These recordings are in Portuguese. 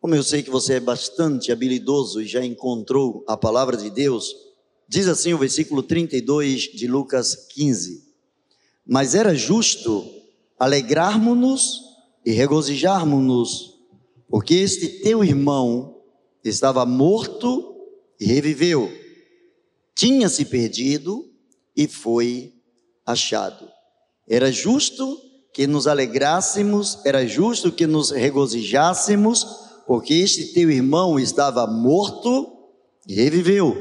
Como eu sei que você é bastante habilidoso e já encontrou a palavra de Deus, diz assim o versículo 32 de Lucas 15: Mas era justo alegrarmos-nos e regozijarmos-nos, porque este teu irmão estava morto e reviveu, tinha se perdido e foi achado. Era justo que nos alegrássemos, era justo que nos regozijássemos, porque este teu irmão estava morto e reviveu,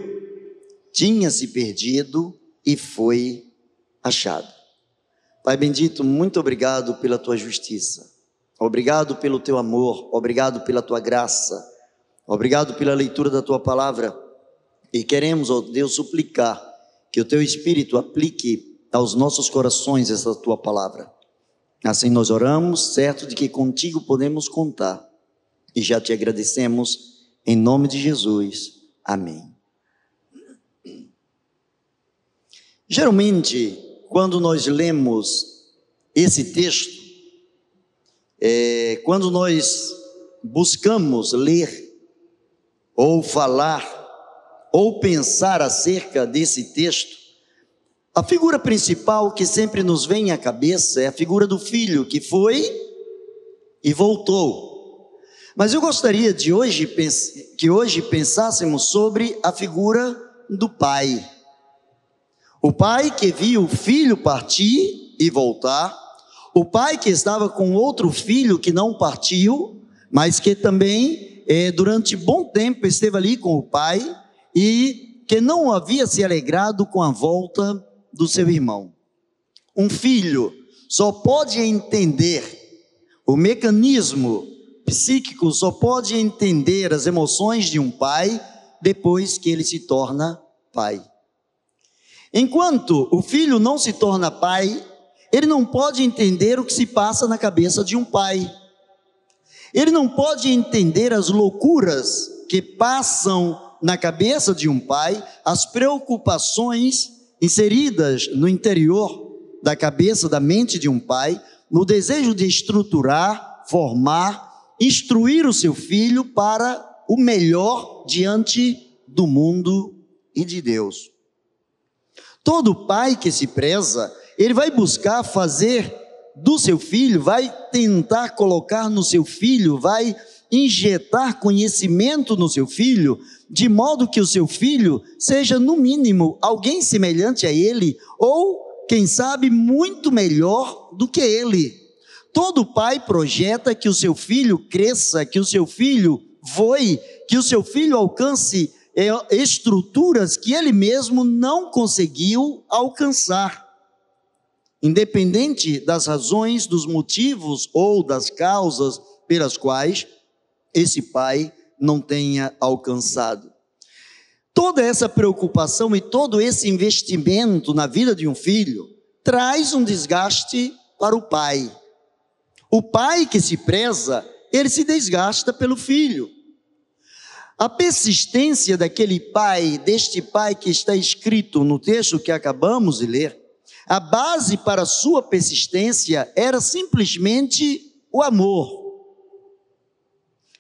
tinha se perdido e foi achado. Pai bendito, muito obrigado pela tua justiça, obrigado pelo teu amor, obrigado pela tua graça, obrigado pela leitura da tua palavra. E queremos, ó Deus, suplicar que o teu Espírito aplique aos nossos corações essa tua palavra. Assim nós oramos, certo de que contigo podemos contar e já te agradecemos em nome de Jesus. Amém. Geralmente, quando nós lemos esse texto, é, quando nós buscamos ler ou falar ou pensar acerca desse texto, a figura principal que sempre nos vem à cabeça é a figura do filho que foi e voltou. Mas eu gostaria de hoje que hoje pensássemos sobre a figura do pai. O pai que viu o filho partir e voltar, o pai que estava com outro filho que não partiu, mas que também eh, durante bom tempo esteve ali com o pai e que não havia se alegrado com a volta do seu irmão. Um filho só pode entender o mecanismo psíquico só pode entender as emoções de um pai depois que ele se torna pai. Enquanto o filho não se torna pai, ele não pode entender o que se passa na cabeça de um pai. Ele não pode entender as loucuras que passam na cabeça de um pai, as preocupações inseridas no interior da cabeça, da mente de um pai, no desejo de estruturar, formar instruir o seu filho para o melhor diante do mundo e de Deus. Todo pai que se preza, ele vai buscar fazer do seu filho, vai tentar colocar no seu filho, vai injetar conhecimento no seu filho, de modo que o seu filho seja, no mínimo, alguém semelhante a ele, ou, quem sabe, muito melhor do que ele. Todo pai projeta que o seu filho cresça, que o seu filho voe, que o seu filho alcance é, estruturas que ele mesmo não conseguiu alcançar. Independente das razões, dos motivos ou das causas pelas quais esse pai não tenha alcançado. Toda essa preocupação e todo esse investimento na vida de um filho traz um desgaste para o pai o pai que se preza, ele se desgasta pelo filho. A persistência daquele pai, deste pai que está escrito no texto que acabamos de ler, a base para sua persistência era simplesmente o amor.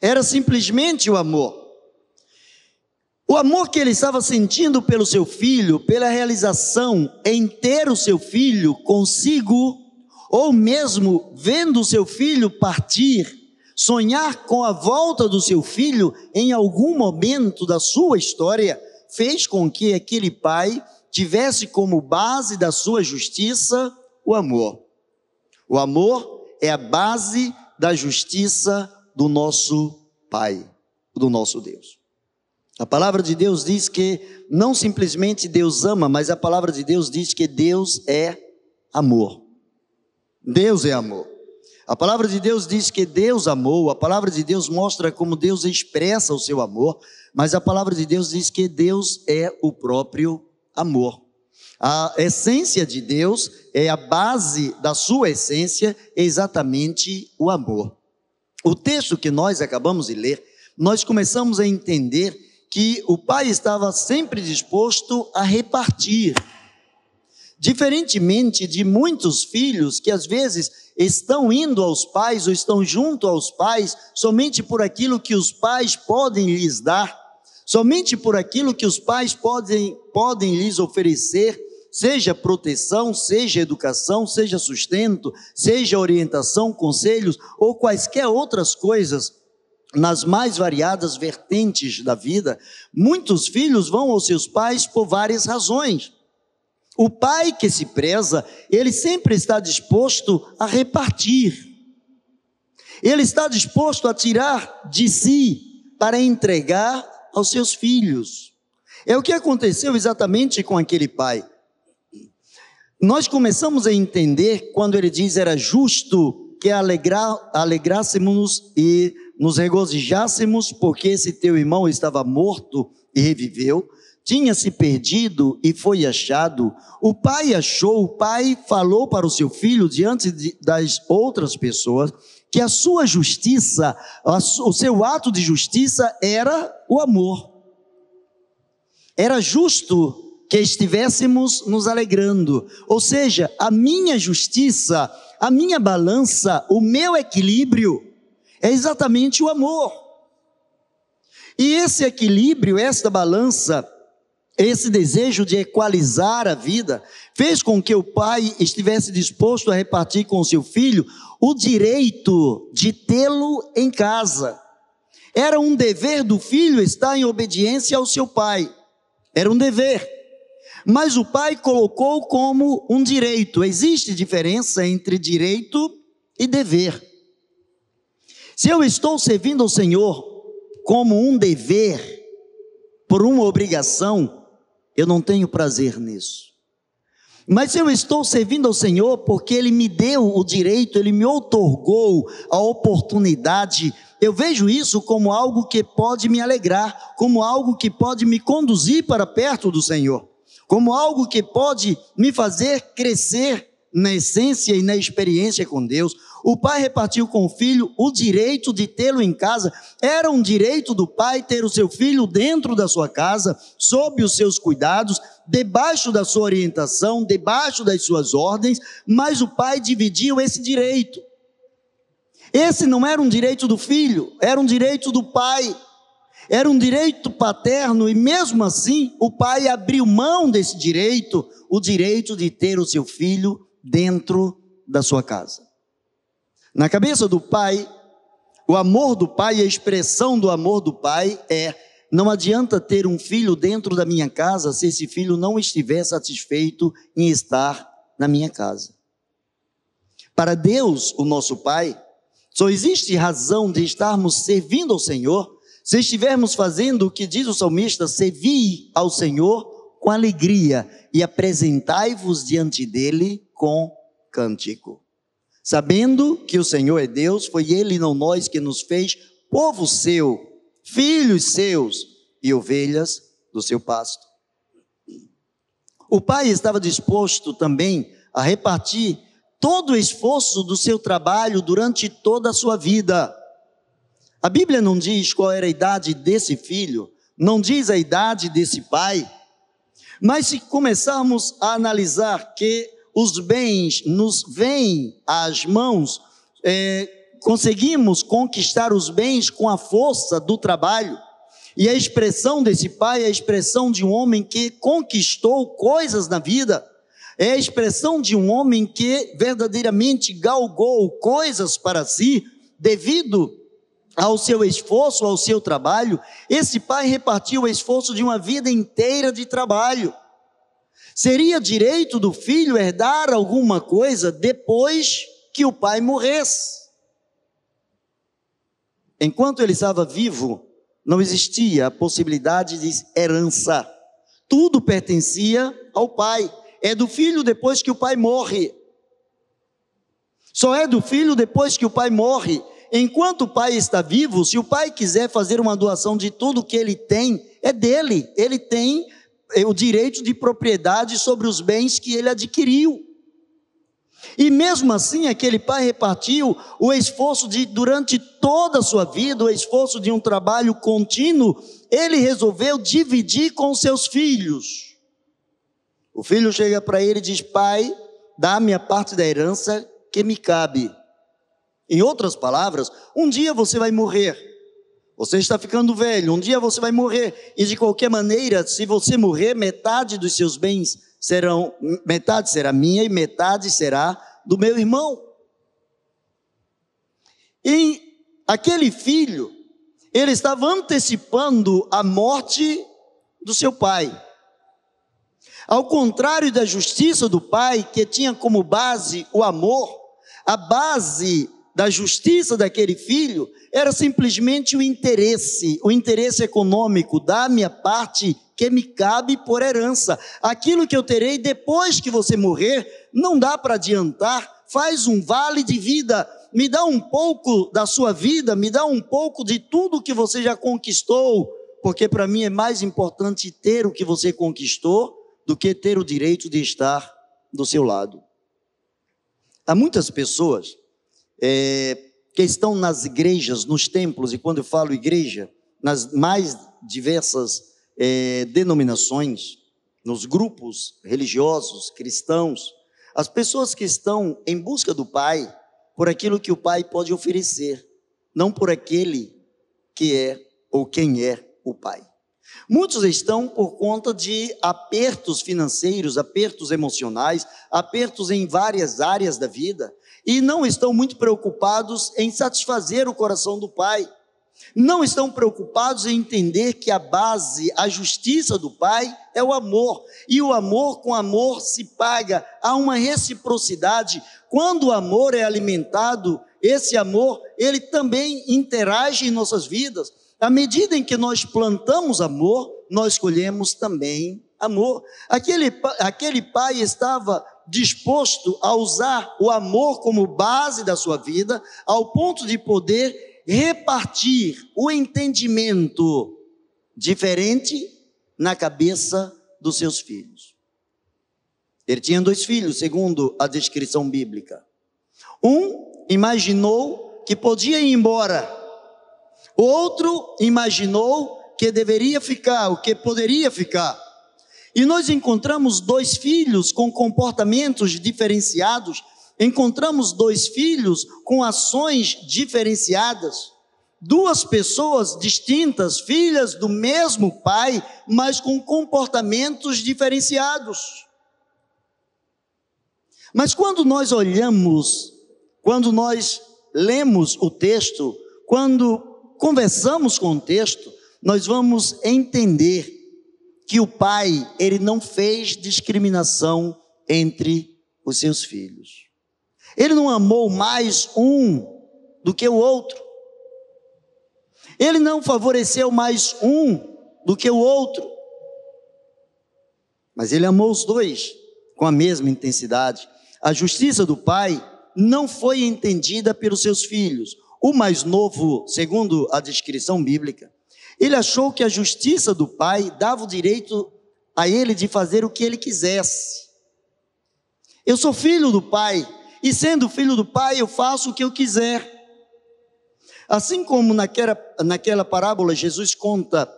Era simplesmente o amor. O amor que ele estava sentindo pelo seu filho, pela realização em ter o seu filho consigo ou mesmo vendo seu filho partir, sonhar com a volta do seu filho em algum momento da sua história, fez com que aquele pai tivesse como base da sua justiça o amor. O amor é a base da justiça do nosso Pai, do nosso Deus. A palavra de Deus diz que não simplesmente Deus ama, mas a palavra de Deus diz que Deus é amor. Deus é amor. A palavra de Deus diz que Deus amou, a palavra de Deus mostra como Deus expressa o seu amor, mas a palavra de Deus diz que Deus é o próprio amor. A essência de Deus é a base da sua essência, exatamente o amor. O texto que nós acabamos de ler, nós começamos a entender que o pai estava sempre disposto a repartir. Diferentemente de muitos filhos que às vezes estão indo aos pais ou estão junto aos pais somente por aquilo que os pais podem lhes dar, somente por aquilo que os pais podem, podem lhes oferecer, seja proteção, seja educação, seja sustento, seja orientação, conselhos ou quaisquer outras coisas nas mais variadas vertentes da vida, muitos filhos vão aos seus pais por várias razões. O pai que se preza, ele sempre está disposto a repartir. Ele está disposto a tirar de si para entregar aos seus filhos. É o que aconteceu exatamente com aquele pai. Nós começamos a entender quando ele diz era justo que alegra, alegrássemos e nos regozijássemos porque esse teu irmão estava morto e reviveu, tinha se perdido e foi achado. O pai achou, o pai falou para o seu filho diante de, das outras pessoas que a sua justiça, o seu ato de justiça era o amor. Era justo que estivéssemos nos alegrando, ou seja, a minha justiça, a minha balança, o meu equilíbrio é exatamente o amor. E esse equilíbrio, esta balança, esse desejo de equalizar a vida, fez com que o pai estivesse disposto a repartir com seu filho o direito de tê-lo em casa. Era um dever do filho estar em obediência ao seu pai. Era um dever. Mas o pai colocou como um direito. Existe diferença entre direito e dever. Se eu estou servindo ao Senhor como um dever, por uma obrigação, eu não tenho prazer nisso. Mas se eu estou servindo ao Senhor porque Ele me deu o direito, Ele me otorgou a oportunidade, eu vejo isso como algo que pode me alegrar, como algo que pode me conduzir para perto do Senhor, como algo que pode me fazer crescer na essência e na experiência com Deus. O pai repartiu com o filho o direito de tê-lo em casa. Era um direito do pai ter o seu filho dentro da sua casa, sob os seus cuidados, debaixo da sua orientação, debaixo das suas ordens, mas o pai dividiu esse direito. Esse não era um direito do filho, era um direito do pai. Era um direito paterno e mesmo assim o pai abriu mão desse direito, o direito de ter o seu filho dentro da sua casa. Na cabeça do pai, o amor do pai, a expressão do amor do pai é: não adianta ter um filho dentro da minha casa se esse filho não estiver satisfeito em estar na minha casa. Para Deus, o nosso Pai, só existe razão de estarmos servindo ao Senhor se estivermos fazendo o que diz o salmista: servi ao Senhor com alegria e apresentai-vos diante dele com cântico. Sabendo que o Senhor é Deus, foi Ele não nós que nos fez povo seu, filhos seus e ovelhas do seu pasto. O pai estava disposto também a repartir todo o esforço do seu trabalho durante toda a sua vida. A Bíblia não diz qual era a idade desse filho, não diz a idade desse pai, mas se começarmos a analisar que os bens nos vêm às mãos, é, conseguimos conquistar os bens com a força do trabalho. E a expressão desse pai é a expressão de um homem que conquistou coisas na vida. É a expressão de um homem que verdadeiramente galgou coisas para si, devido ao seu esforço, ao seu trabalho. Esse pai repartiu o esforço de uma vida inteira de trabalho. Seria direito do filho herdar alguma coisa depois que o pai morresse. Enquanto ele estava vivo, não existia a possibilidade de herança. Tudo pertencia ao pai. É do filho depois que o pai morre. Só é do filho depois que o pai morre. Enquanto o pai está vivo, se o pai quiser fazer uma doação de tudo que ele tem, é dele. Ele tem é o direito de propriedade sobre os bens que ele adquiriu. E mesmo assim, aquele pai repartiu o esforço de, durante toda a sua vida, o esforço de um trabalho contínuo, ele resolveu dividir com seus filhos. O filho chega para ele e diz: Pai, dá-me a parte da herança que me cabe. Em outras palavras, um dia você vai morrer. Você está ficando velho, um dia você vai morrer. E de qualquer maneira, se você morrer, metade dos seus bens serão, metade será minha e metade será do meu irmão. E aquele filho, ele estava antecipando a morte do seu pai. Ao contrário da justiça do pai, que tinha como base o amor, a base da justiça daquele filho era simplesmente o interesse, o interesse econômico da minha parte que me cabe por herança. Aquilo que eu terei depois que você morrer, não dá para adiantar, faz um vale de vida, me dá um pouco da sua vida, me dá um pouco de tudo que você já conquistou, porque para mim é mais importante ter o que você conquistou do que ter o direito de estar do seu lado. Há muitas pessoas é, que estão nas igrejas, nos templos, e quando eu falo igreja, nas mais diversas é, denominações, nos grupos religiosos, cristãos, as pessoas que estão em busca do Pai por aquilo que o Pai pode oferecer, não por aquele que é ou quem é o Pai. Muitos estão por conta de apertos financeiros, apertos emocionais, apertos em várias áreas da vida, e não estão muito preocupados em satisfazer o coração do Pai. Não estão preocupados em entender que a base, a justiça do Pai é o amor, e o amor com amor se paga, há uma reciprocidade. Quando o amor é alimentado, esse amor, ele também interage em nossas vidas. À medida em que nós plantamos amor, nós colhemos também amor. Aquele, aquele pai estava disposto a usar o amor como base da sua vida, ao ponto de poder repartir o entendimento diferente na cabeça dos seus filhos. Ele tinha dois filhos, segundo a descrição bíblica. Um imaginou que podia ir embora o outro imaginou que deveria ficar, o que poderia ficar. E nós encontramos dois filhos com comportamentos diferenciados, encontramos dois filhos com ações diferenciadas, duas pessoas distintas, filhas do mesmo pai, mas com comportamentos diferenciados. Mas quando nós olhamos, quando nós lemos o texto, quando conversamos com o texto, nós vamos entender que o pai, ele não fez discriminação entre os seus filhos. Ele não amou mais um do que o outro. Ele não favoreceu mais um do que o outro. Mas ele amou os dois com a mesma intensidade. A justiça do pai não foi entendida pelos seus filhos. O mais novo, segundo a descrição bíblica, ele achou que a justiça do pai dava o direito a ele de fazer o que ele quisesse. Eu sou filho do pai, e sendo filho do pai, eu faço o que eu quiser. Assim como naquela, naquela parábola, Jesus conta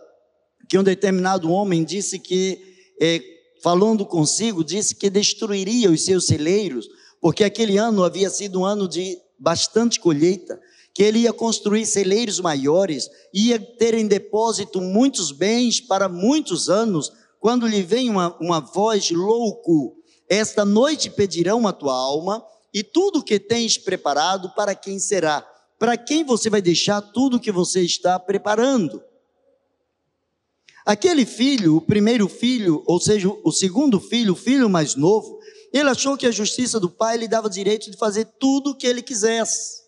que um determinado homem disse que, é, falando consigo, disse que destruiria os seus celeiros, porque aquele ano havia sido um ano de bastante colheita que ele ia construir celeiros maiores, ia ter em depósito muitos bens para muitos anos, quando lhe vem uma, uma voz louco, esta noite pedirão a tua alma, e tudo que tens preparado, para quem será? Para quem você vai deixar tudo que você está preparando? Aquele filho, o primeiro filho, ou seja, o segundo filho, o filho mais novo, ele achou que a justiça do pai lhe dava direito de fazer tudo o que ele quisesse.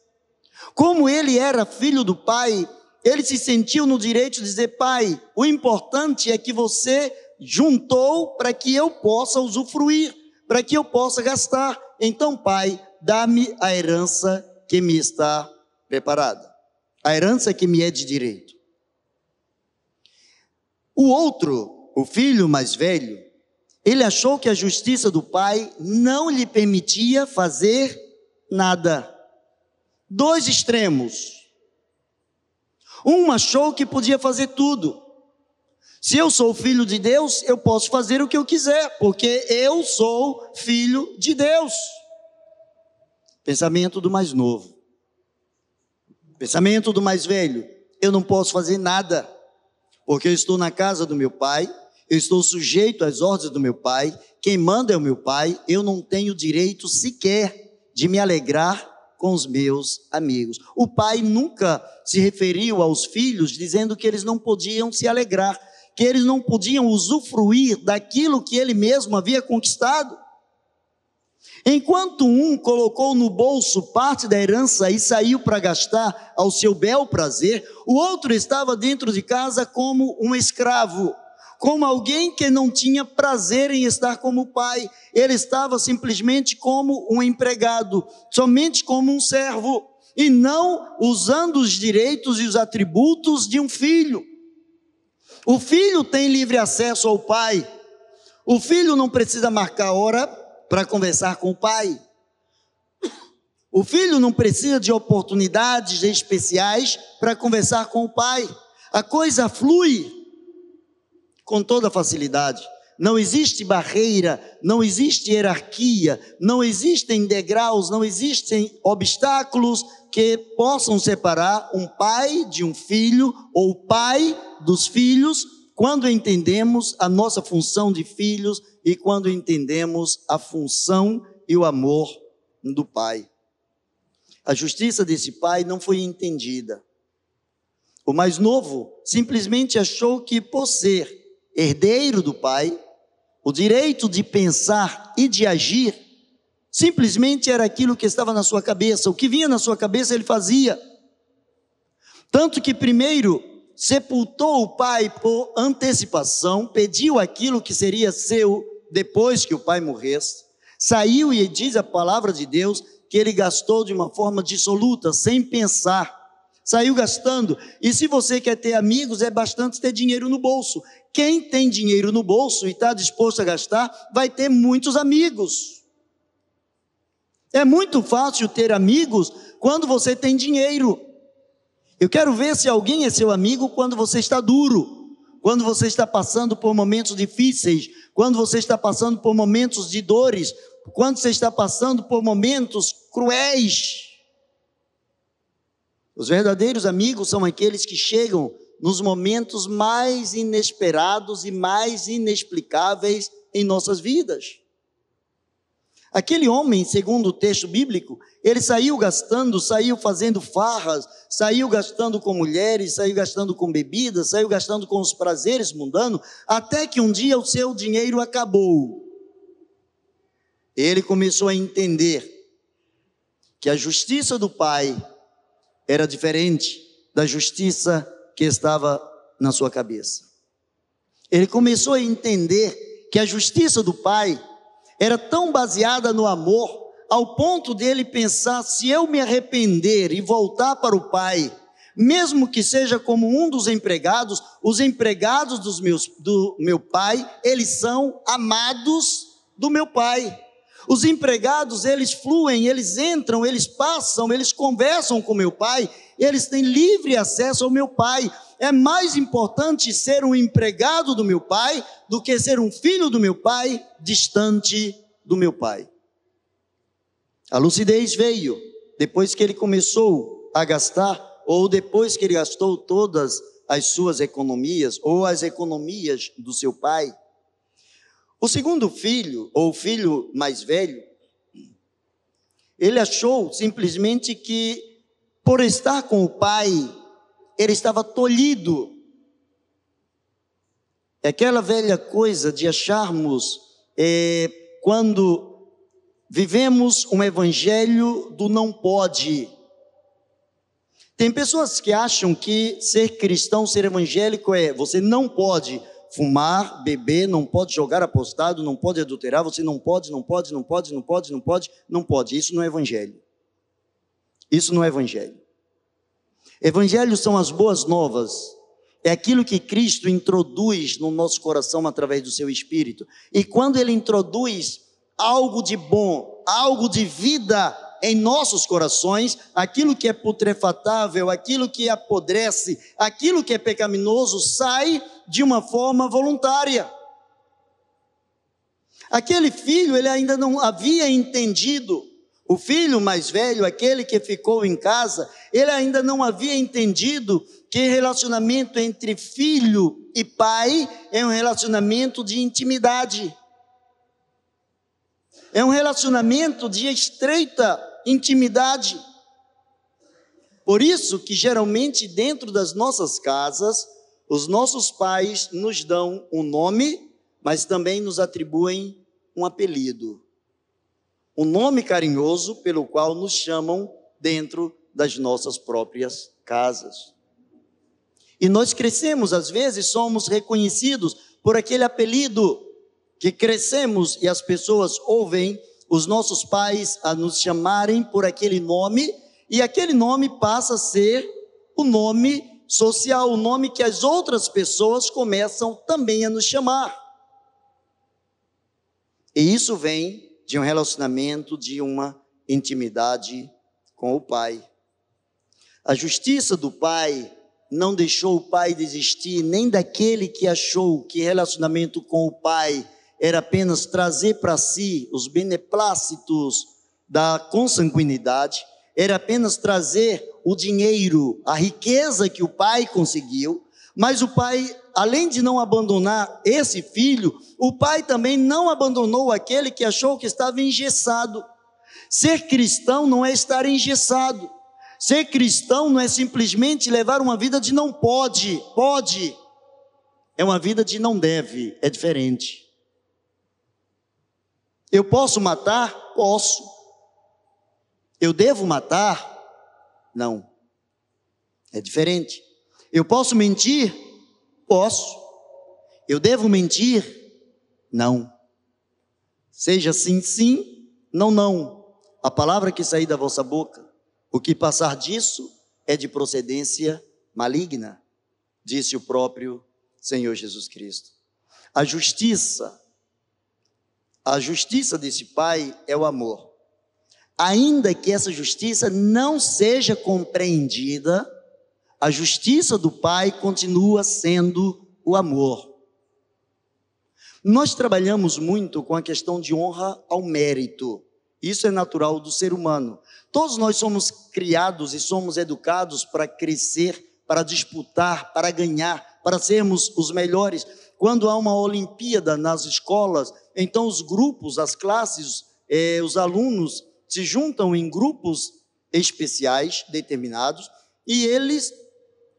Como ele era filho do pai, ele se sentiu no direito de dizer: Pai, o importante é que você juntou para que eu possa usufruir, para que eu possa gastar. Então, Pai, dá-me a herança que me está preparada, a herança que me é de direito. O outro, o filho mais velho, ele achou que a justiça do pai não lhe permitia fazer nada dois extremos. Um achou que podia fazer tudo. Se eu sou filho de Deus, eu posso fazer o que eu quiser, porque eu sou filho de Deus. Pensamento do mais novo. Pensamento do mais velho. Eu não posso fazer nada, porque eu estou na casa do meu pai, eu estou sujeito às ordens do meu pai, quem manda é o meu pai, eu não tenho direito sequer de me alegrar com os meus amigos. O pai nunca se referiu aos filhos dizendo que eles não podiam se alegrar que eles não podiam usufruir daquilo que ele mesmo havia conquistado. Enquanto um colocou no bolso parte da herança e saiu para gastar ao seu bel prazer, o outro estava dentro de casa como um escravo, como alguém que não tinha prazer em estar como pai. Ele estava simplesmente como um empregado, somente como um servo, e não usando os direitos e os atributos de um filho. O filho tem livre acesso ao pai. O filho não precisa marcar hora para conversar com o pai. O filho não precisa de oportunidades especiais para conversar com o pai. A coisa flui com toda facilidade. Não existe barreira, não existe hierarquia, não existem degraus, não existem obstáculos que possam separar um pai de um filho ou pai dos filhos quando entendemos a nossa função de filhos e quando entendemos a função e o amor do pai. A justiça desse pai não foi entendida. O mais novo simplesmente achou que, por ser herdeiro do pai, o direito de pensar e de agir Simplesmente era aquilo que estava na sua cabeça, o que vinha na sua cabeça ele fazia. Tanto que primeiro sepultou o pai por antecipação, pediu aquilo que seria seu depois que o pai morresse, saiu e diz a palavra de Deus que ele gastou de uma forma dissoluta, sem pensar. Saiu gastando. E se você quer ter amigos, é bastante ter dinheiro no bolso. Quem tem dinheiro no bolso e está disposto a gastar, vai ter muitos amigos. É muito fácil ter amigos quando você tem dinheiro. Eu quero ver se alguém é seu amigo quando você está duro, quando você está passando por momentos difíceis, quando você está passando por momentos de dores, quando você está passando por momentos cruéis. Os verdadeiros amigos são aqueles que chegam nos momentos mais inesperados e mais inexplicáveis em nossas vidas. Aquele homem, segundo o texto bíblico, ele saiu gastando, saiu fazendo farras, saiu gastando com mulheres, saiu gastando com bebidas, saiu gastando com os prazeres mundanos, até que um dia o seu dinheiro acabou. Ele começou a entender que a justiça do pai era diferente da justiça que estava na sua cabeça. Ele começou a entender que a justiça do pai era tão baseada no amor, ao ponto dele pensar: se eu me arrepender e voltar para o Pai, mesmo que seja como um dos empregados, os empregados dos meus, do meu pai, eles são amados do meu pai. Os empregados, eles fluem, eles entram, eles passam, eles conversam com meu pai, eles têm livre acesso ao meu pai. É mais importante ser um empregado do meu pai do que ser um filho do meu pai distante do meu pai. A lucidez veio depois que ele começou a gastar, ou depois que ele gastou todas as suas economias, ou as economias do seu pai. O segundo filho, ou filho mais velho, ele achou simplesmente que, por estar com o pai, ele estava tolhido. É aquela velha coisa de acharmos, é, quando vivemos um evangelho do não pode. Tem pessoas que acham que ser cristão, ser evangélico é você não pode fumar, beber, não pode jogar apostado, não pode adulterar, você não pode, não pode, não pode, não pode, não pode, não pode. Isso não é evangelho. Isso não é evangelho. Evangelho são as boas novas. É aquilo que Cristo introduz no nosso coração através do seu espírito. E quando ele introduz algo de bom, algo de vida em nossos corações, aquilo que é putrefatável, aquilo que apodrece, aquilo que é pecaminoso, sai de uma forma voluntária. Aquele filho, ele ainda não havia entendido. O filho mais velho, aquele que ficou em casa, ele ainda não havia entendido que relacionamento entre filho e pai é um relacionamento de intimidade. É um relacionamento de estreita intimidade. Por isso que geralmente dentro das nossas casas, os nossos pais nos dão um nome, mas também nos atribuem um apelido. Um nome carinhoso pelo qual nos chamam dentro das nossas próprias casas. E nós crescemos, às vezes, somos reconhecidos por aquele apelido que crescemos e as pessoas ouvem os nossos pais a nos chamarem por aquele nome, e aquele nome passa a ser o nome social, o nome que as outras pessoas começam também a nos chamar. E isso vem de um relacionamento, de uma intimidade com o pai. A justiça do pai não deixou o pai desistir, nem daquele que achou que relacionamento com o pai era apenas trazer para si os beneplácitos da consanguinidade, era apenas trazer o dinheiro, a riqueza que o pai conseguiu, mas o pai, além de não abandonar esse filho, o pai também não abandonou aquele que achou que estava engessado. Ser cristão não é estar engessado. Ser cristão não é simplesmente levar uma vida de não pode, pode. É uma vida de não deve, é diferente. Eu posso matar? Posso. Eu devo matar? Não. É diferente. Eu posso mentir? Posso. Eu devo mentir? Não. Seja sim, sim, não, não. A palavra que sair da vossa boca, o que passar disso é de procedência maligna, disse o próprio Senhor Jesus Cristo. A justiça a justiça desse pai é o amor. Ainda que essa justiça não seja compreendida, a justiça do pai continua sendo o amor. Nós trabalhamos muito com a questão de honra ao mérito. Isso é natural do ser humano. Todos nós somos criados e somos educados para crescer, para disputar, para ganhar, para sermos os melhores. Quando há uma Olimpíada nas escolas, então os grupos, as classes, eh, os alunos se juntam em grupos especiais determinados e eles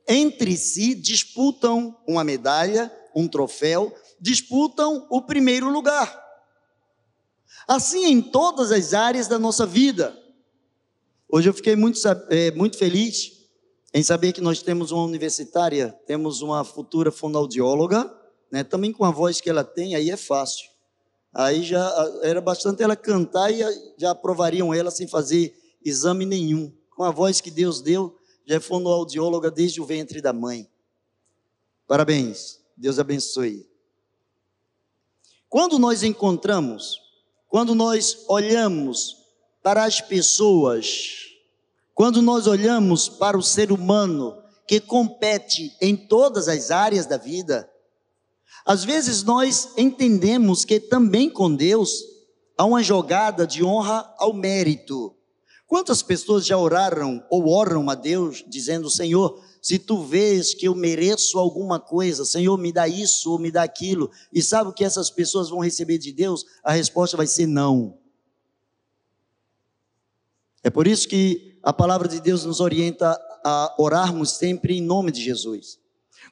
entre si disputam uma medalha, um troféu, disputam o primeiro lugar. Assim em todas as áreas da nossa vida. Hoje eu fiquei muito, é, muito feliz em saber que nós temos uma universitária, temos uma futura fonoaudióloga, né, também com a voz que ela tem, aí é fácil. Aí já era bastante ela cantar e já aprovariam ela sem fazer exame nenhum. Com a voz que Deus deu, já é fonoaudióloga desde o ventre da mãe. Parabéns, Deus abençoe. Quando nós encontramos, quando nós olhamos para as pessoas, quando nós olhamos para o ser humano que compete em todas as áreas da vida, às vezes nós entendemos que também com Deus há uma jogada de honra ao mérito. Quantas pessoas já oraram ou oram a Deus dizendo: Senhor, se tu vês que eu mereço alguma coisa, Senhor, me dá isso ou me dá aquilo, e sabe o que essas pessoas vão receber de Deus? A resposta vai ser não. É por isso que a palavra de Deus nos orienta a orarmos sempre em nome de Jesus.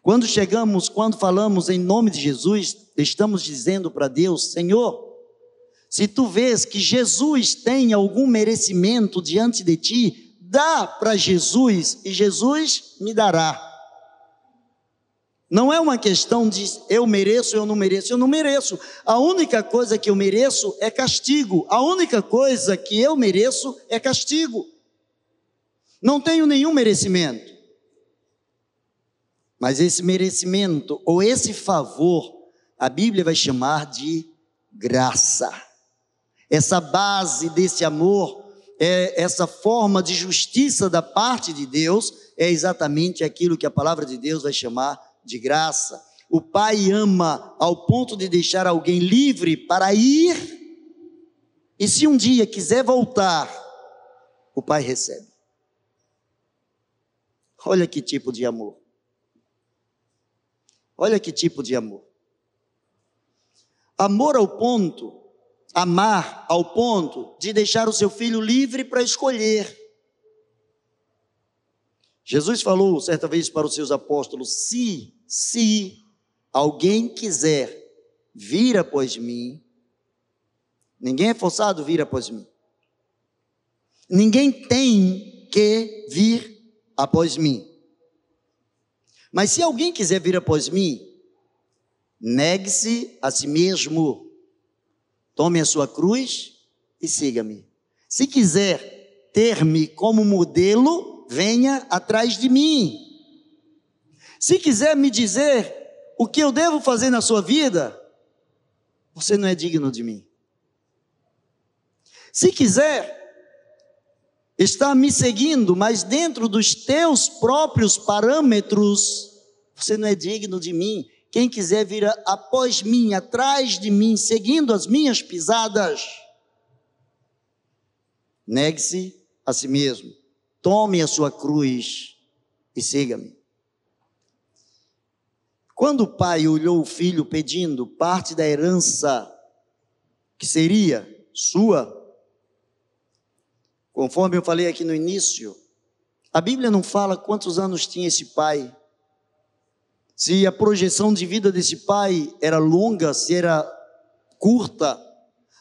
Quando chegamos, quando falamos em nome de Jesus, estamos dizendo para Deus: Senhor, se tu vês que Jesus tem algum merecimento diante de ti, dá para Jesus e Jesus me dará. Não é uma questão de eu mereço, eu não mereço, eu não mereço. A única coisa que eu mereço é castigo. A única coisa que eu mereço é castigo. Não tenho nenhum merecimento. Mas esse merecimento ou esse favor, a Bíblia vai chamar de graça. Essa base desse amor é, essa forma de justiça da parte de Deus é exatamente aquilo que a palavra de Deus vai chamar de graça. O pai ama ao ponto de deixar alguém livre para ir, e se um dia quiser voltar, o pai recebe. Olha que tipo de amor. Olha que tipo de amor. Amor ao ponto amar ao ponto de deixar o seu filho livre para escolher. Jesus falou certa vez para os seus apóstolos: se, se alguém quiser vir após mim, ninguém é forçado a vir após mim. Ninguém tem que vir após mim. Mas se alguém quiser vir após mim, negue-se a si mesmo Tome a sua cruz e siga-me. Se quiser ter-me como modelo, venha atrás de mim. Se quiser me dizer o que eu devo fazer na sua vida, você não é digno de mim. Se quiser estar me seguindo, mas dentro dos teus próprios parâmetros, você não é digno de mim. Quem quiser vir após mim, atrás de mim, seguindo as minhas pisadas, negue-se a si mesmo, tome a sua cruz e siga-me. Quando o pai olhou o filho pedindo parte da herança que seria sua, conforme eu falei aqui no início, a Bíblia não fala quantos anos tinha esse pai se a projeção de vida desse pai era longa, se era curta.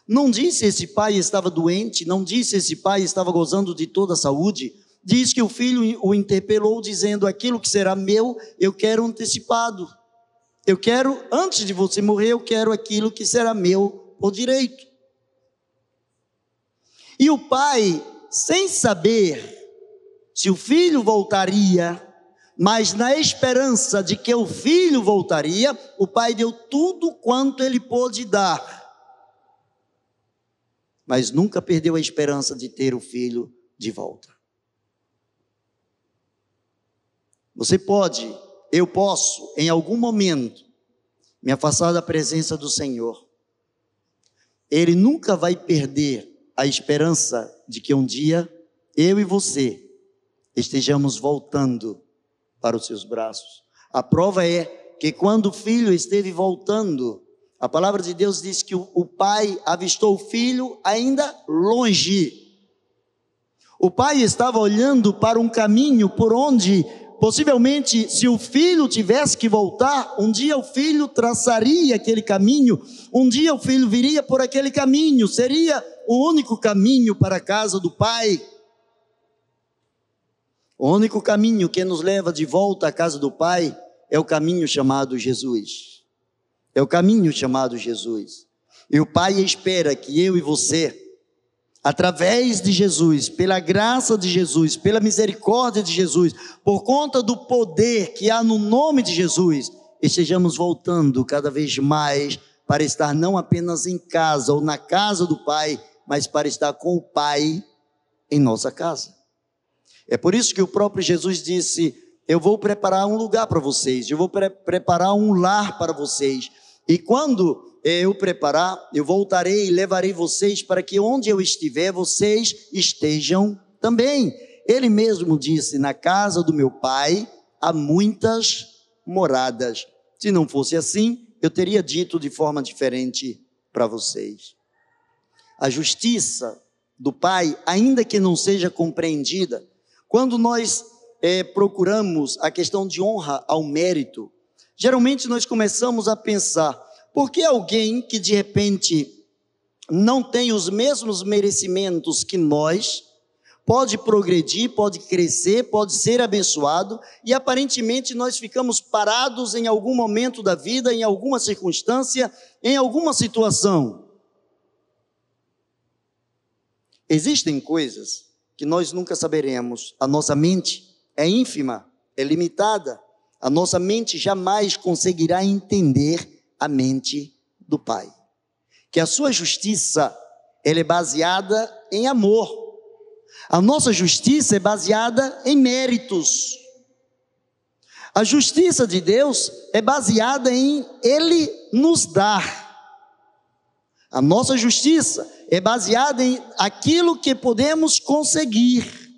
Não disse esse pai estava doente, não disse esse pai estava gozando de toda a saúde. Diz que o filho o interpelou dizendo: aquilo que será meu, eu quero antecipado. Eu quero, antes de você morrer, eu quero aquilo que será meu por direito. E o pai, sem saber se o filho voltaria, mas na esperança de que o filho voltaria, o pai deu tudo quanto ele pôde dar. Mas nunca perdeu a esperança de ter o filho de volta. Você pode, eu posso, em algum momento, me afastar da presença do Senhor. Ele nunca vai perder a esperança de que um dia eu e você estejamos voltando para os seus braços. A prova é que quando o filho esteve voltando, a palavra de Deus diz que o, pai avistou o filho ainda longe. O pai estava olhando para um caminho por onde, possivelmente, se o filho tivesse que voltar, um dia o filho traçaria aquele caminho, um dia o filho viria por aquele caminho, seria o único caminho para a casa do pai. O único caminho que nos leva de volta à casa do Pai é o caminho chamado Jesus. É o caminho chamado Jesus. E o Pai espera que eu e você, através de Jesus, pela graça de Jesus, pela misericórdia de Jesus, por conta do poder que há no nome de Jesus, estejamos voltando cada vez mais para estar não apenas em casa ou na casa do Pai, mas para estar com o Pai em nossa casa. É por isso que o próprio Jesus disse: Eu vou preparar um lugar para vocês, eu vou pre preparar um lar para vocês. E quando eu preparar, eu voltarei e levarei vocês para que onde eu estiver, vocês estejam também. Ele mesmo disse: Na casa do meu pai há muitas moradas. Se não fosse assim, eu teria dito de forma diferente para vocês. A justiça do pai, ainda que não seja compreendida, quando nós é, procuramos a questão de honra ao mérito, geralmente nós começamos a pensar: por que alguém que de repente não tem os mesmos merecimentos que nós, pode progredir, pode crescer, pode ser abençoado, e aparentemente nós ficamos parados em algum momento da vida, em alguma circunstância, em alguma situação. Existem coisas que nós nunca saberemos. A nossa mente é ínfima, é limitada. A nossa mente jamais conseguirá entender a mente do Pai. Que a sua justiça ela é baseada em amor. A nossa justiça é baseada em méritos. A justiça de Deus é baseada em Ele nos dar. A nossa justiça é baseada em aquilo que podemos conseguir.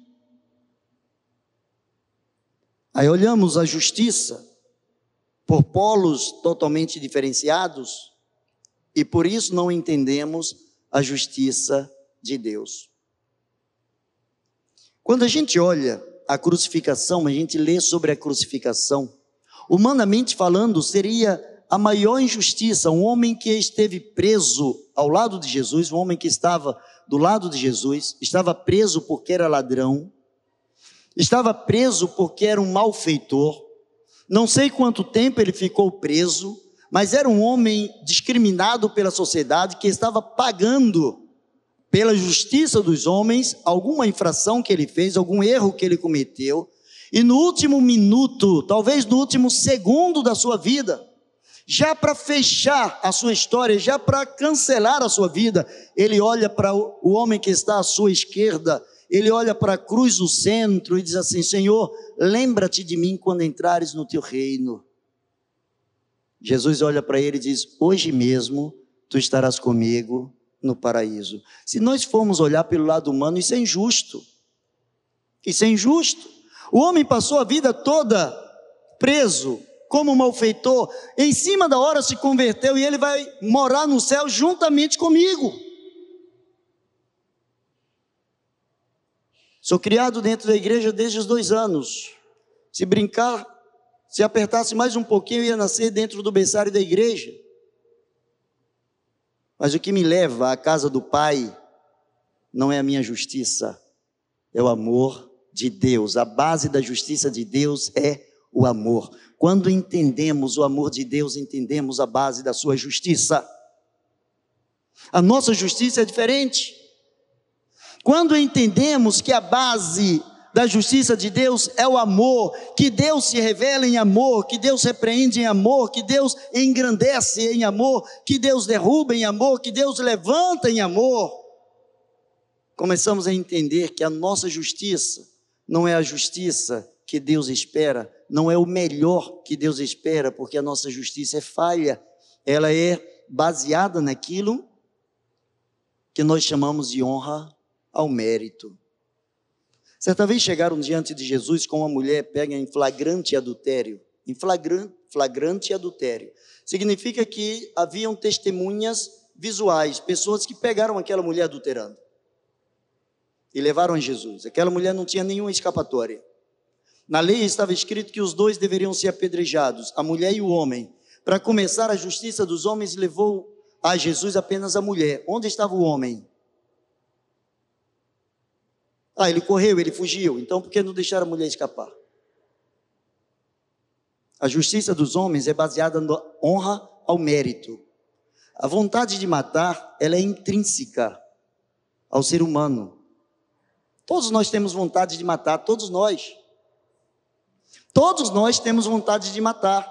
Aí olhamos a justiça por polos totalmente diferenciados e por isso não entendemos a justiça de Deus. Quando a gente olha a crucificação, a gente lê sobre a crucificação, humanamente falando, seria a maior injustiça, um homem que esteve preso ao lado de Jesus, um homem que estava do lado de Jesus, estava preso porque era ladrão, estava preso porque era um malfeitor, não sei quanto tempo ele ficou preso, mas era um homem discriminado pela sociedade que estava pagando pela justiça dos homens alguma infração que ele fez, algum erro que ele cometeu, e no último minuto, talvez no último segundo da sua vida, já para fechar a sua história, já para cancelar a sua vida, ele olha para o homem que está à sua esquerda, ele olha para a cruz do centro e diz assim: Senhor, lembra-te de mim quando entrares no teu reino. Jesus olha para ele e diz: Hoje mesmo tu estarás comigo no paraíso. Se nós formos olhar pelo lado humano, isso é injusto. Isso é injusto. O homem passou a vida toda preso, como malfeitor, em cima da hora se converteu e ele vai morar no céu juntamente comigo. Sou criado dentro da igreja desde os dois anos. Se brincar, se apertasse mais um pouquinho, ia nascer dentro do berçário da igreja. Mas o que me leva à casa do Pai não é a minha justiça, é o amor de Deus. A base da justiça de Deus é o amor. Quando entendemos o amor de Deus, entendemos a base da sua justiça. A nossa justiça é diferente. Quando entendemos que a base da justiça de Deus é o amor, que Deus se revela em amor, que Deus repreende em amor, que Deus engrandece em amor, que Deus derruba em amor, que Deus levanta em amor. Começamos a entender que a nossa justiça não é a justiça que Deus espera, não é o melhor que Deus espera, porque a nossa justiça é falha, ela é baseada naquilo que nós chamamos de honra ao mérito. Certa vez chegaram diante de Jesus com uma mulher pega em flagrante adultério. Em flagrante, flagrante adultério. Significa que haviam testemunhas visuais, pessoas que pegaram aquela mulher adulterando e levaram a Jesus. Aquela mulher não tinha nenhuma escapatória. Na lei estava escrito que os dois deveriam ser apedrejados, a mulher e o homem. Para começar, a justiça dos homens levou a Jesus apenas a mulher. Onde estava o homem? Ah, ele correu, ele fugiu. Então, por que não deixar a mulher escapar? A justiça dos homens é baseada na honra ao mérito. A vontade de matar, ela é intrínseca ao ser humano. Todos nós temos vontade de matar, todos nós. Todos nós temos vontade de matar,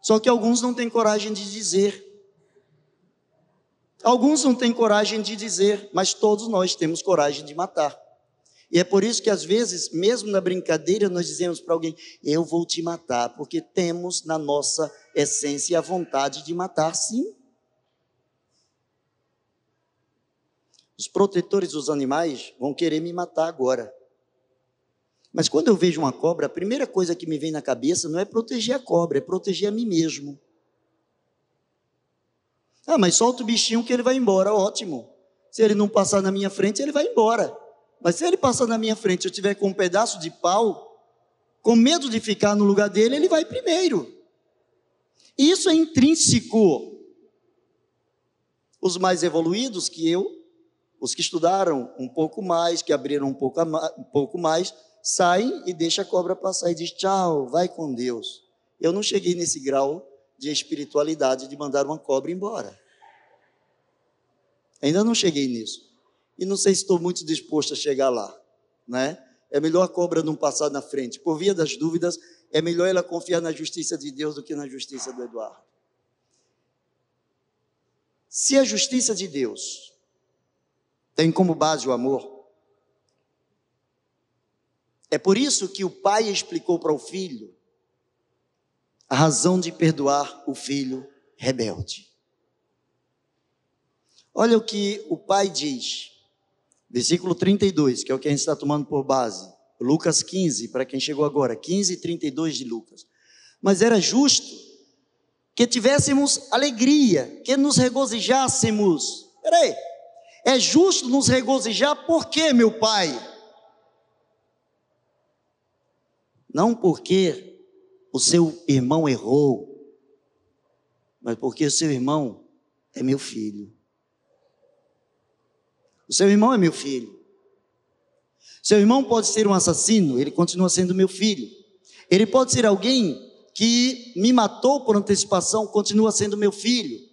só que alguns não têm coragem de dizer. Alguns não têm coragem de dizer, mas todos nós temos coragem de matar. E é por isso que às vezes, mesmo na brincadeira, nós dizemos para alguém: Eu vou te matar, porque temos na nossa essência a vontade de matar, sim. Os protetores dos animais vão querer me matar agora. Mas quando eu vejo uma cobra, a primeira coisa que me vem na cabeça não é proteger a cobra, é proteger a mim mesmo. Ah, mas solta o bichinho que ele vai embora, ótimo. Se ele não passar na minha frente, ele vai embora. Mas se ele passar na minha frente, eu tiver com um pedaço de pau, com medo de ficar no lugar dele, ele vai primeiro. Isso é intrínseco. Os mais evoluídos que eu, os que estudaram um pouco mais, que abriram um pouco, um pouco mais, sai e deixa a cobra passar e diz tchau, vai com Deus. Eu não cheguei nesse grau de espiritualidade de mandar uma cobra embora. Ainda não cheguei nisso. E não sei se estou muito disposto a chegar lá, né? É melhor a cobra não passar na frente. Por via das dúvidas, é melhor ela confiar na justiça de Deus do que na justiça do Eduardo. Se a justiça de Deus tem como base o amor, É por isso que o pai explicou para o filho a razão de perdoar o filho rebelde. Olha o que o pai diz, versículo 32, que é o que a gente está tomando por base. Lucas 15, para quem chegou agora, 15 e 32 de Lucas. Mas era justo que tivéssemos alegria, que nos regozijássemos. Peraí, é justo nos regozijar, por quê, meu pai? Não porque o seu irmão errou, mas porque o seu irmão é meu filho. O seu irmão é meu filho. Seu irmão pode ser um assassino, ele continua sendo meu filho. Ele pode ser alguém que me matou por antecipação, continua sendo meu filho.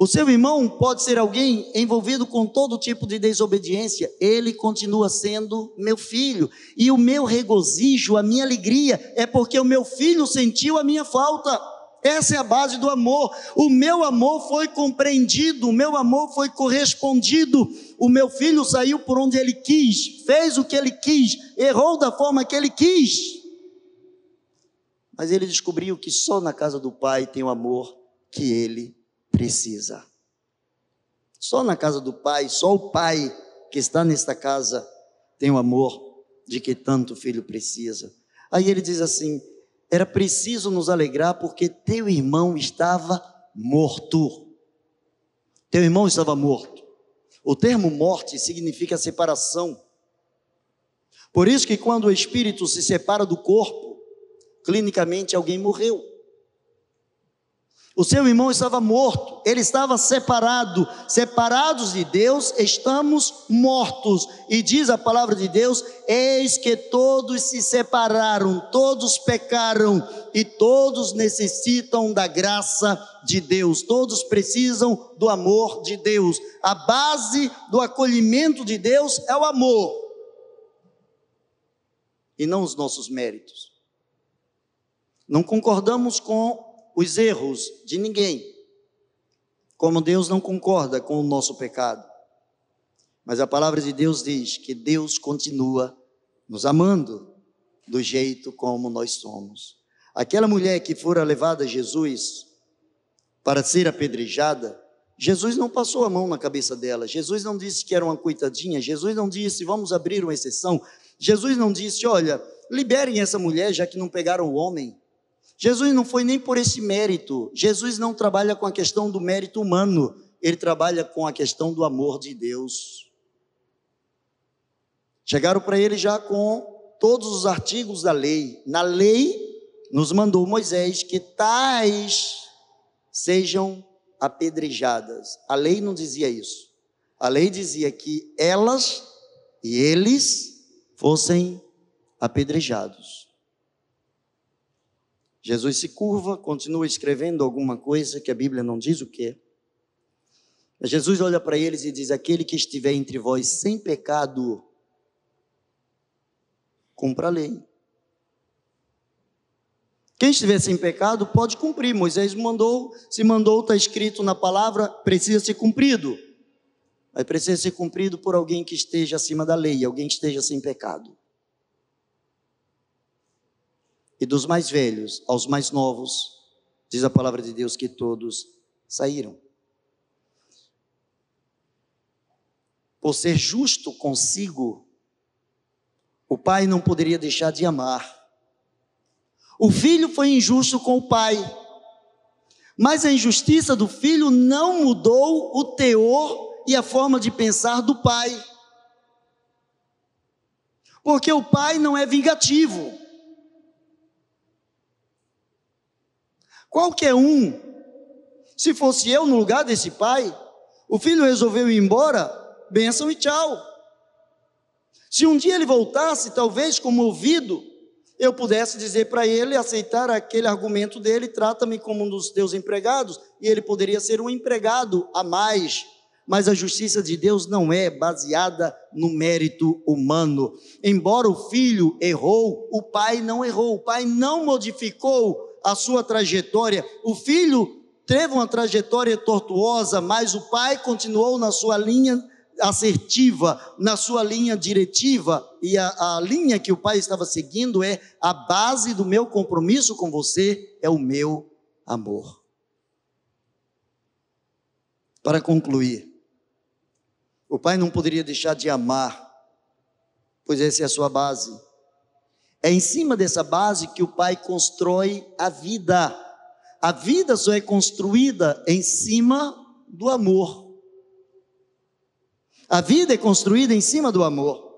O seu irmão pode ser alguém envolvido com todo tipo de desobediência, ele continua sendo meu filho. E o meu regozijo, a minha alegria, é porque o meu filho sentiu a minha falta. Essa é a base do amor. O meu amor foi compreendido, o meu amor foi correspondido. O meu filho saiu por onde ele quis, fez o que ele quis, errou da forma que ele quis. Mas ele descobriu que só na casa do pai tem o amor que ele precisa. Só na casa do Pai, só o Pai que está nesta casa tem o amor de que tanto o filho precisa. Aí ele diz assim: era preciso nos alegrar porque teu irmão estava morto. Teu irmão estava morto. O termo morte significa separação. Por isso que quando o espírito se separa do corpo, clinicamente alguém morreu. O seu irmão estava morto, ele estava separado. Separados de Deus, estamos mortos. E diz a palavra de Deus: Eis que todos se separaram, todos pecaram e todos necessitam da graça de Deus, todos precisam do amor de Deus. A base do acolhimento de Deus é o amor e não os nossos méritos. Não concordamos com os erros de ninguém. Como Deus não concorda com o nosso pecado. Mas a palavra de Deus diz que Deus continua nos amando do jeito como nós somos. Aquela mulher que fora levada a Jesus para ser apedrejada, Jesus não passou a mão na cabeça dela. Jesus não disse que era uma coitadinha. Jesus não disse, vamos abrir uma exceção. Jesus não disse, olha, liberem essa mulher já que não pegaram o homem. Jesus não foi nem por esse mérito. Jesus não trabalha com a questão do mérito humano, ele trabalha com a questão do amor de Deus. Chegaram para ele já com todos os artigos da lei. Na lei, nos mandou Moisés que tais sejam apedrejadas. A lei não dizia isso. A lei dizia que elas e eles fossem apedrejados. Jesus se curva, continua escrevendo alguma coisa que a Bíblia não diz o que. Jesus olha para eles e diz: Aquele que estiver entre vós sem pecado, cumpra a lei. Quem estiver sem pecado pode cumprir. Moisés mandou, se mandou, está escrito na palavra, precisa ser cumprido. Mas precisa ser cumprido por alguém que esteja acima da lei, alguém que esteja sem pecado e dos mais velhos aos mais novos, diz a palavra de Deus que todos saíram. Por ser justo consigo, o pai não poderia deixar de amar. O filho foi injusto com o pai, mas a injustiça do filho não mudou o teor e a forma de pensar do pai. Porque o pai não é vingativo. Qualquer um, se fosse eu no lugar desse pai, o filho resolveu ir embora, benção e tchau. Se um dia ele voltasse, talvez comovido, eu pudesse dizer para ele, aceitar aquele argumento dele, trata-me como um dos teus empregados, e ele poderia ser um empregado a mais. Mas a justiça de Deus não é baseada no mérito humano. Embora o filho errou, o pai não errou, o pai não modificou a sua trajetória. O filho teve uma trajetória tortuosa, mas o pai continuou na sua linha assertiva na sua linha diretiva, e a, a linha que o pai estava seguindo é: a base do meu compromisso com você é o meu amor. Para concluir, o pai não poderia deixar de amar, pois essa é a sua base. É em cima dessa base que o pai constrói a vida. A vida só é construída em cima do amor. A vida é construída em cima do amor.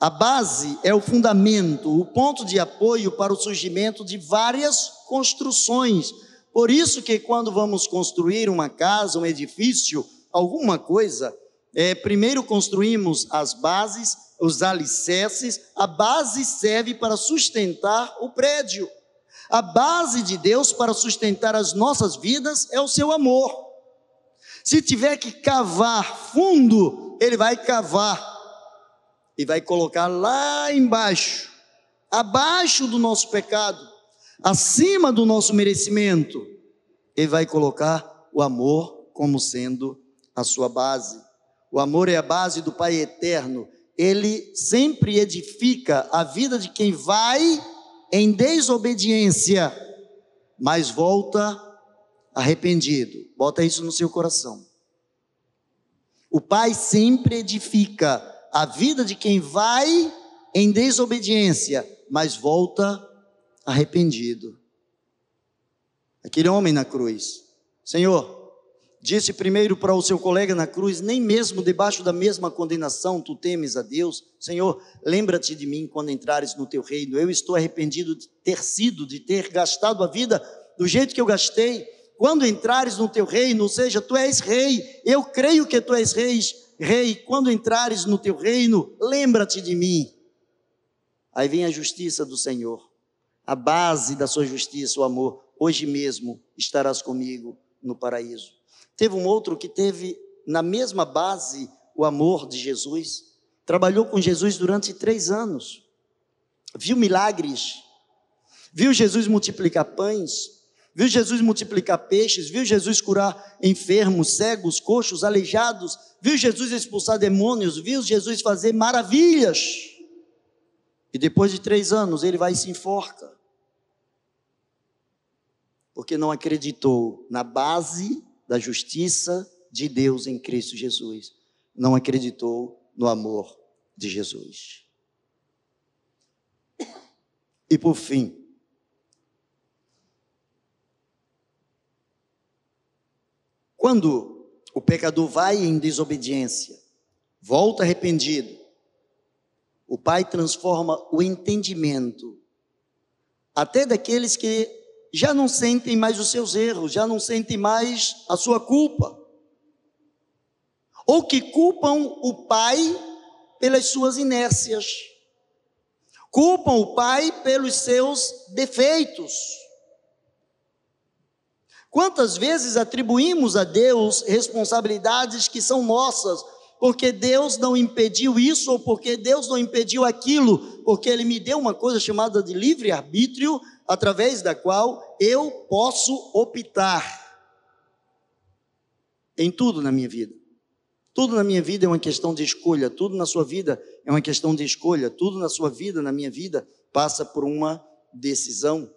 A base é o fundamento, o ponto de apoio para o surgimento de várias construções. Por isso que quando vamos construir uma casa, um edifício, alguma coisa, é, primeiro construímos as bases, os alicerces, a base serve para sustentar o prédio. A base de Deus para sustentar as nossas vidas é o seu amor. Se tiver que cavar fundo, ele vai cavar e vai colocar lá embaixo, abaixo do nosso pecado, acima do nosso merecimento, ele vai colocar o amor como sendo a sua base. O amor é a base do Pai eterno. Ele sempre edifica a vida de quem vai em desobediência, mas volta arrependido. Bota isso no seu coração. O Pai sempre edifica a vida de quem vai em desobediência, mas volta arrependido. Aquele homem na cruz, Senhor, disse primeiro para o seu colega na cruz: Nem mesmo debaixo da mesma condenação tu temes a Deus. Senhor, lembra-te de mim quando entrares no teu reino. Eu estou arrependido de ter sido, de ter gastado a vida do jeito que eu gastei quando entrares no teu reino, ou seja, tu és rei, eu creio que tu és rei, rei, quando entrares no teu reino, lembra-te de mim. Aí vem a justiça do Senhor, a base da sua justiça, o amor. Hoje mesmo estarás comigo no paraíso. Teve um outro que teve na mesma base o amor de Jesus, trabalhou com Jesus durante três anos, viu milagres, viu Jesus multiplicar pães, viu Jesus multiplicar peixes, viu Jesus curar enfermos, cegos, coxos, aleijados, viu Jesus expulsar demônios, viu Jesus fazer maravilhas. E depois de três anos ele vai e se enforca, porque não acreditou na base da justiça de Deus em Cristo Jesus, não acreditou no amor de Jesus. E por fim, Quando o pecador vai em desobediência, volta arrependido, o Pai transforma o entendimento, até daqueles que já não sentem mais os seus erros, já não sentem mais a sua culpa, ou que culpam o Pai pelas suas inércias, culpam o Pai pelos seus defeitos. Quantas vezes atribuímos a Deus responsabilidades que são nossas, porque Deus não impediu isso ou porque Deus não impediu aquilo, porque Ele me deu uma coisa chamada de livre-arbítrio, através da qual eu posso optar em tudo na minha vida. Tudo na minha vida é uma questão de escolha, tudo na sua vida é uma questão de escolha, tudo na sua vida, na minha vida, passa por uma decisão.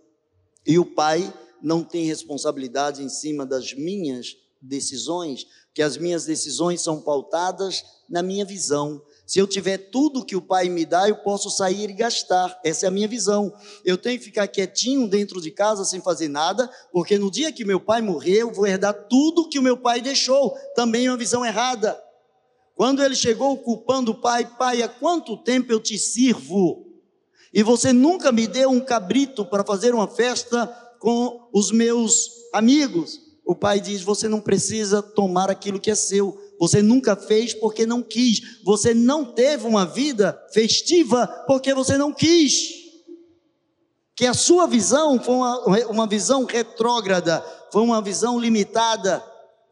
E o Pai não tem responsabilidade em cima das minhas decisões, que as minhas decisões são pautadas na minha visão. Se eu tiver tudo que o Pai me dá, eu posso sair e gastar. Essa é a minha visão. Eu tenho que ficar quietinho dentro de casa sem fazer nada, porque no dia que meu pai morrer, eu vou herdar tudo que o meu pai deixou. Também é uma visão errada. Quando ele chegou culpando o pai, pai, há quanto tempo eu te sirvo? E você nunca me deu um cabrito para fazer uma festa com os meus amigos. O pai diz: Você não precisa tomar aquilo que é seu. Você nunca fez porque não quis. Você não teve uma vida festiva porque você não quis. Que a sua visão foi uma, uma visão retrógrada, foi uma visão limitada.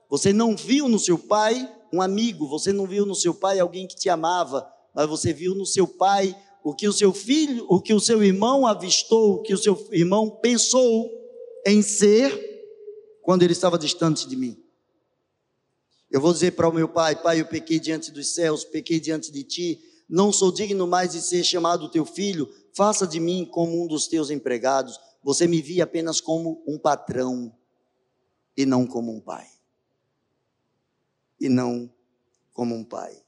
Você não viu no seu pai um amigo, você não viu no seu pai alguém que te amava, mas você viu no seu pai o que o seu filho, o que o seu irmão avistou, o que o seu irmão pensou em ser quando ele estava distante de mim. Eu vou dizer para o meu pai: Pai, eu pequei diante dos céus, pequei diante de ti, não sou digno mais de ser chamado teu filho, faça de mim como um dos teus empregados. Você me via apenas como um patrão e não como um pai. E não como um pai.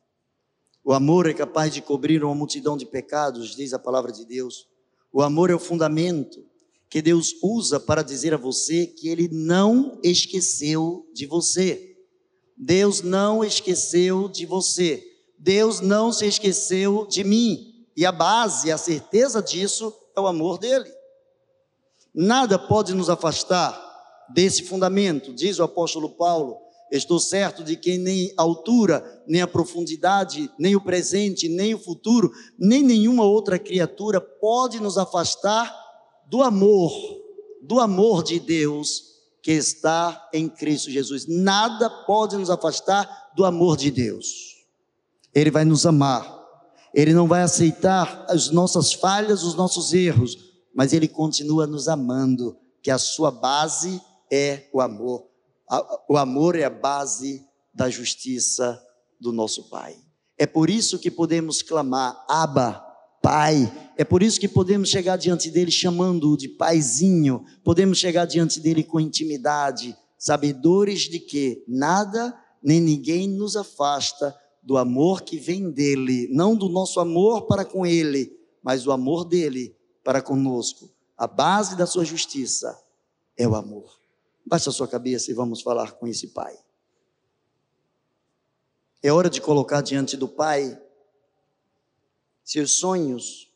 O amor é capaz de cobrir uma multidão de pecados, diz a palavra de Deus. O amor é o fundamento que Deus usa para dizer a você que Ele não esqueceu de você. Deus não esqueceu de você. Deus não se esqueceu de mim. E a base, a certeza disso é o amor dele. Nada pode nos afastar desse fundamento, diz o apóstolo Paulo. Estou certo de que nem a altura, nem a profundidade, nem o presente, nem o futuro, nem nenhuma outra criatura pode nos afastar do amor, do amor de Deus que está em Cristo Jesus. Nada pode nos afastar do amor de Deus. Ele vai nos amar. Ele não vai aceitar as nossas falhas, os nossos erros, mas ele continua nos amando, que a sua base é o amor. O amor é a base da justiça do nosso Pai. É por isso que podemos clamar, Abba, Pai. É por isso que podemos chegar diante dele chamando-o de Paizinho. Podemos chegar diante dele com intimidade, sabedores de que nada nem ninguém nos afasta do amor que vem dele, não do nosso amor para com ele, mas do amor dele para conosco. A base da sua justiça é o amor. Baixe a sua cabeça e vamos falar com esse Pai. É hora de colocar diante do Pai seus sonhos,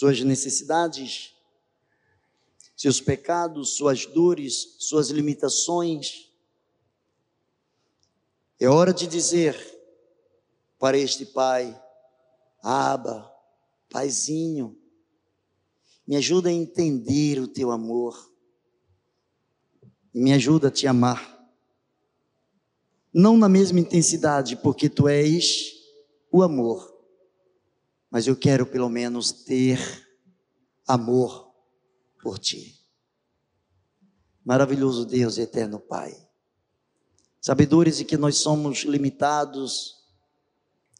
suas necessidades, seus pecados, suas dores, suas limitações. É hora de dizer para este Pai: Aba, Paizinho, me ajuda a entender o teu amor e me ajuda a te amar. Não na mesma intensidade, porque tu és o amor, mas eu quero pelo menos ter amor por ti. Maravilhoso Deus e eterno Pai. Sabedores de que nós somos limitados,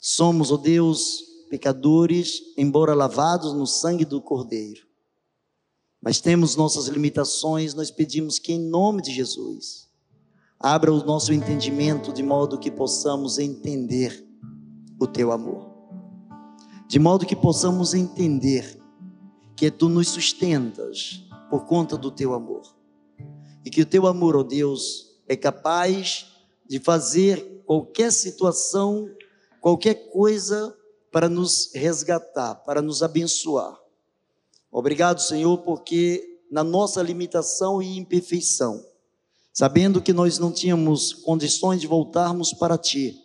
somos, ó oh Deus, pecadores, embora lavados no sangue do Cordeiro mas temos nossas limitações, nós pedimos que, em nome de Jesus, abra o nosso entendimento de modo que possamos entender o teu amor, de modo que possamos entender que tu nos sustentas por conta do teu amor, e que o teu amor, ó oh Deus, é capaz de fazer qualquer situação, qualquer coisa para nos resgatar, para nos abençoar. Obrigado, Senhor, porque na nossa limitação e imperfeição, sabendo que nós não tínhamos condições de voltarmos para Ti,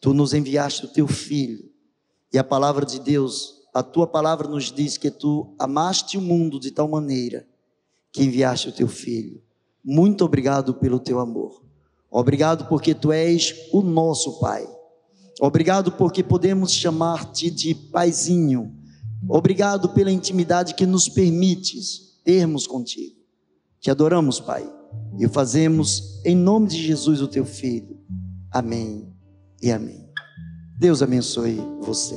Tu nos enviaste o Teu Filho, e a palavra de Deus, a Tua palavra nos diz que Tu amaste o mundo de tal maneira que enviaste o Teu Filho. Muito obrigado pelo Teu amor. Obrigado porque Tu és o nosso Pai. Obrigado porque podemos chamar-te de Paizinho Obrigado pela intimidade que nos permites termos contigo. Te adoramos, Pai, e o fazemos em nome de Jesus, o teu filho. Amém e amém. Deus abençoe você.